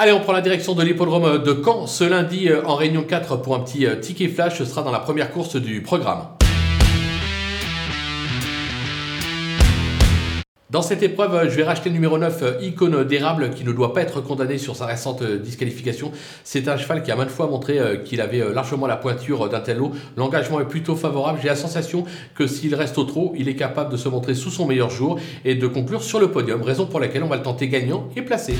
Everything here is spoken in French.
Allez, on prend la direction de l'hippodrome de Caen ce lundi euh, en réunion 4 pour un petit euh, ticket flash. Ce sera dans la première course du programme. Dans cette épreuve, euh, je vais racheter le numéro 9, Icône d'érable, qui ne doit pas être condamné sur sa récente disqualification. C'est un cheval qui a maintes fois montré qu'il avait largement la pointure d'un tel lot. L'engagement est plutôt favorable. J'ai la sensation que s'il reste au trot, il est capable de se montrer sous son meilleur jour et de conclure sur le podium, raison pour laquelle on va le tenter gagnant et placé.